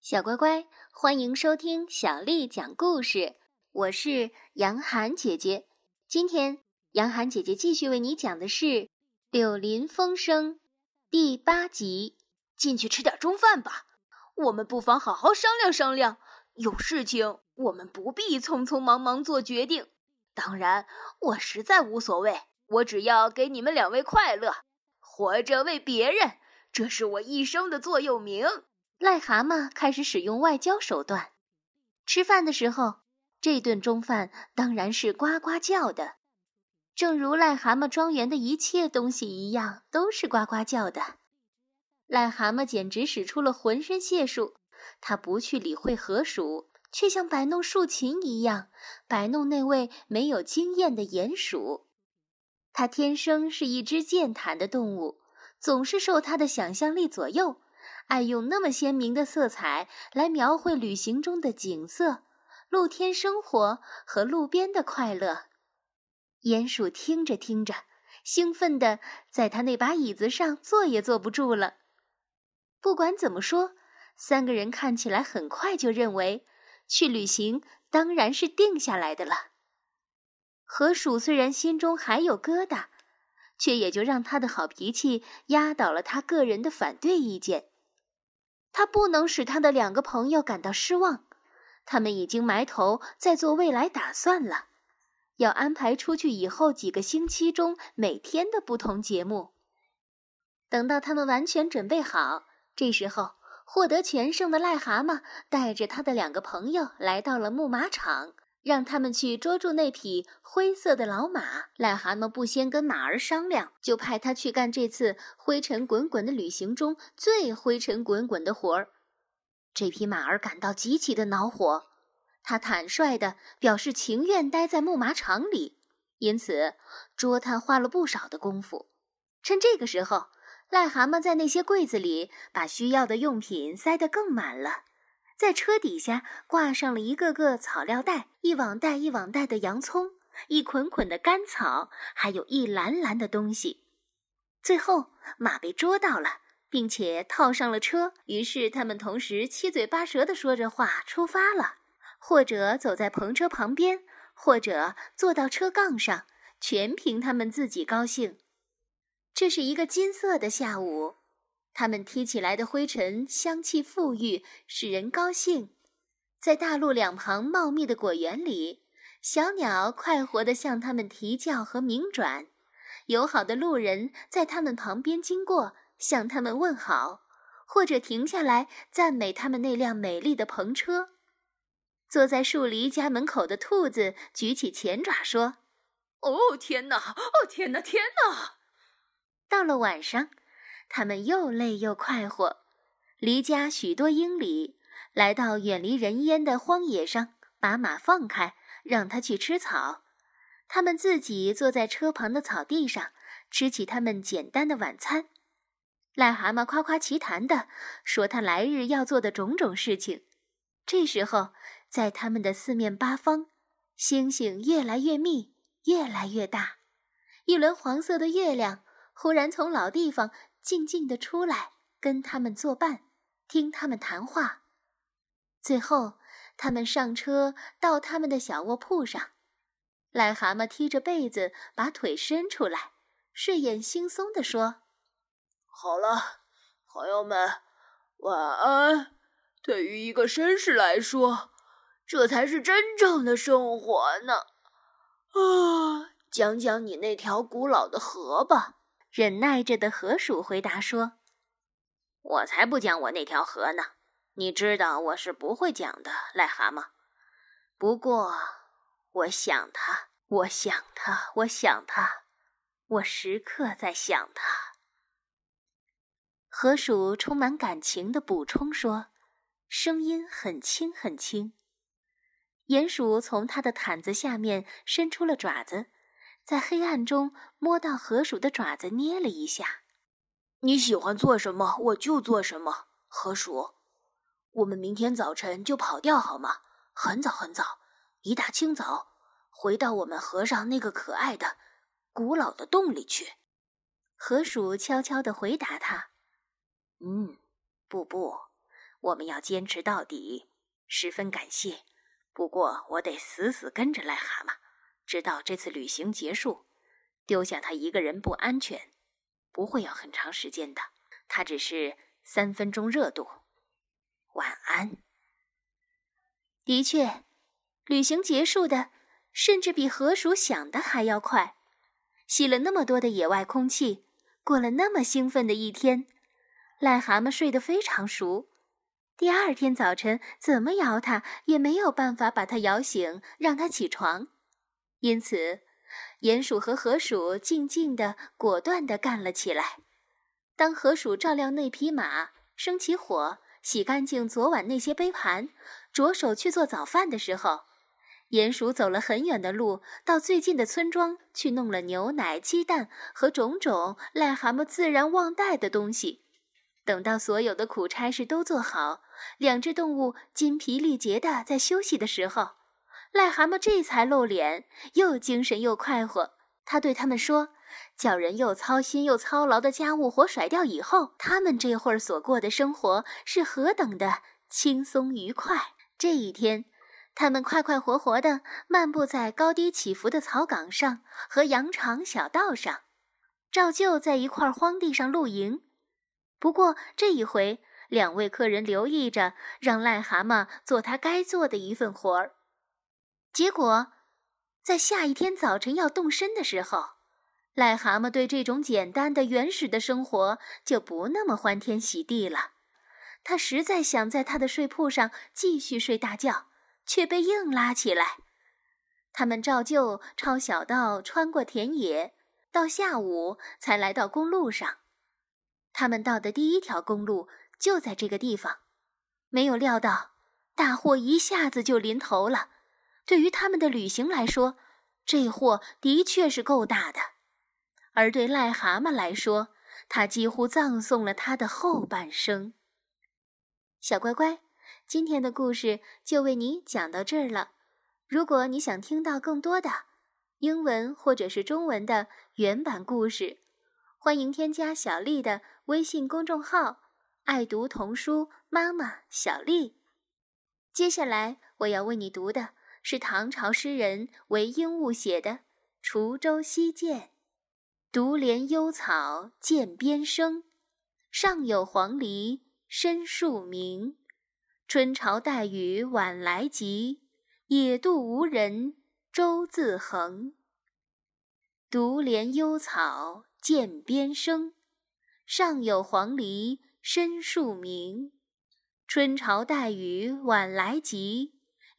小乖乖，欢迎收听小丽讲故事。我是杨涵姐姐。今天，杨涵姐姐继续为你讲的是《柳林风声》第八集。进去吃点中饭吧，我们不妨好好商量商量。有事情，我们不必匆匆忙忙做决定。当然，我实在无所谓，我只要给你们两位快乐，活着为别人，这是我一生的座右铭。癞蛤蟆开始使用外交手段。吃饭的时候，这顿中饭当然是呱呱叫的，正如癞蛤蟆庄园的一切东西一样，都是呱呱叫的。癞蛤蟆简直使出了浑身解数，他不去理会河鼠，却像摆弄竖琴一样摆弄那位没有经验的鼹鼠。他天生是一只健谈的动物，总是受他的想象力左右。爱用那么鲜明的色彩来描绘旅行中的景色、露天生活和路边的快乐。鼹鼠听着听着，兴奋的在他那把椅子上坐也坐不住了。不管怎么说，三个人看起来很快就认为去旅行当然是定下来的了。河鼠虽然心中还有疙瘩，却也就让他的好脾气压倒了他个人的反对意见。他不能使他的两个朋友感到失望，他们已经埋头在做未来打算了，要安排出去以后几个星期中每天的不同节目。等到他们完全准备好，这时候获得全胜的癞蛤蟆带着他的两个朋友来到了牧马场。让他们去捉住那匹灰色的老马。癞蛤蟆不先跟马儿商量，就派他去干这次灰尘滚滚的旅行中最灰尘滚滚的活儿。这匹马儿感到极其的恼火，他坦率地表示情愿待在木马场里，因此捉他花了不少的功夫。趁这个时候，癞蛤蟆在那些柜子里把需要的用品塞得更满了。在车底下挂上了一个个草料袋，一网袋一网袋的洋葱，一捆捆的干草，还有一篮篮的东西。最后，马被捉到了，并且套上了车。于是，他们同时七嘴八舌地说着话出发了，或者走在篷车旁边，或者坐到车杠上，全凭他们自己高兴。这是一个金色的下午。他们踢起来的灰尘香气馥郁，使人高兴。在大路两旁茂密的果园里，小鸟快活地向他们啼叫和鸣转。友好的路人在他们旁边经过，向他们问好，或者停下来赞美他们那辆美丽的篷车。坐在树篱家门口的兔子举起前爪说：“哦，天哪！哦，天哪！天哪！”到了晚上。他们又累又快活，离家许多英里，来到远离人烟的荒野上，把马放开，让它去吃草。他们自己坐在车旁的草地上，吃起他们简单的晚餐。癞蛤蟆夸夸其谈地说他来日要做的种种事情。这时候，在他们的四面八方，星星越来越密，越来越大。一轮黄色的月亮忽然从老地方。静静地出来，跟他们作伴，听他们谈话。最后，他们上车，到他们的小卧铺上。癞蛤蟆踢着被子，把腿伸出来，睡眼惺忪地说：“好了，朋友们，晚安。对于一个绅士来说，这才是真正的生活呢。啊，讲讲你那条古老的河吧。”忍耐着的河鼠回答说：“我才不讲我那条河呢！你知道我是不会讲的，癞蛤蟆。不过，我想他，我想他，我想他，我时刻在想他。”河鼠充满感情的补充说，声音很轻很轻。鼹鼠从它的毯子下面伸出了爪子。在黑暗中摸到河鼠的爪子，捏了一下。你喜欢做什么，我就做什么。河鼠，我们明天早晨就跑掉好吗？很早很早，一大清早，回到我们河上那个可爱的、古老的洞里去。河鼠悄悄地回答他：“嗯，不不，我们要坚持到底，十分感谢。不过我得死死跟着癞蛤蟆，直到这次旅行结束。丢下他一个人不安全，不会要很长时间的。他只是三分钟热度。晚安。的确，旅行结束的甚至比河鼠想的还要快。吸了那么多的野外空气，过了那么兴奋的一天，癞蛤蟆睡得非常熟。第二天早晨，怎么摇它也没有办法把它摇醒，让它起床。因此，鼹鼠和河鼠静静地、果断地干了起来。当河鼠照料那匹马，生起火，洗干净昨晚那些杯盘，着手去做早饭的时候。鼹鼠走了很远的路，到最近的村庄去弄了牛奶、鸡蛋和种种癞蛤蟆自然忘带的东西。等到所有的苦差事都做好，两只动物筋疲力竭的在休息的时候，癞蛤蟆这才露脸，又精神又快活。他对他们说：“叫人又操心又操劳的家务活甩掉以后，他们这会儿所过的生活是何等的轻松愉快。”这一天。他们快快活活地漫步在高低起伏的草岗上和羊肠小道上，照旧在一块荒地上露营。不过这一回，两位客人留意着，让癞蛤蟆做他该做的一份活儿。结果，在下一天早晨要动身的时候，癞蛤蟆对这种简单的、原始的生活就不那么欢天喜地了。他实在想在他的睡铺上继续睡大觉。却被硬拉起来。他们照旧抄小道，穿过田野，到下午才来到公路上。他们到的第一条公路就在这个地方，没有料到大祸一下子就临头了。对于他们的旅行来说，这货的确是够大的；而对癞蛤蟆来说，他几乎葬送了他的后半生。小乖乖。今天的故事就为你讲到这儿了。如果你想听到更多的英文或者是中文的原版故事，欢迎添加小丽的微信公众号“爱读童书妈妈小丽”。接下来我要为你读的是唐朝诗人韦应物写的《滁州西涧》：“独怜幽草涧边生，上有黄鹂深树鸣。”春潮带雨晚来急，野渡无人舟自横。独怜幽草涧边生，上有黄鹂深树鸣。春潮带雨晚来急，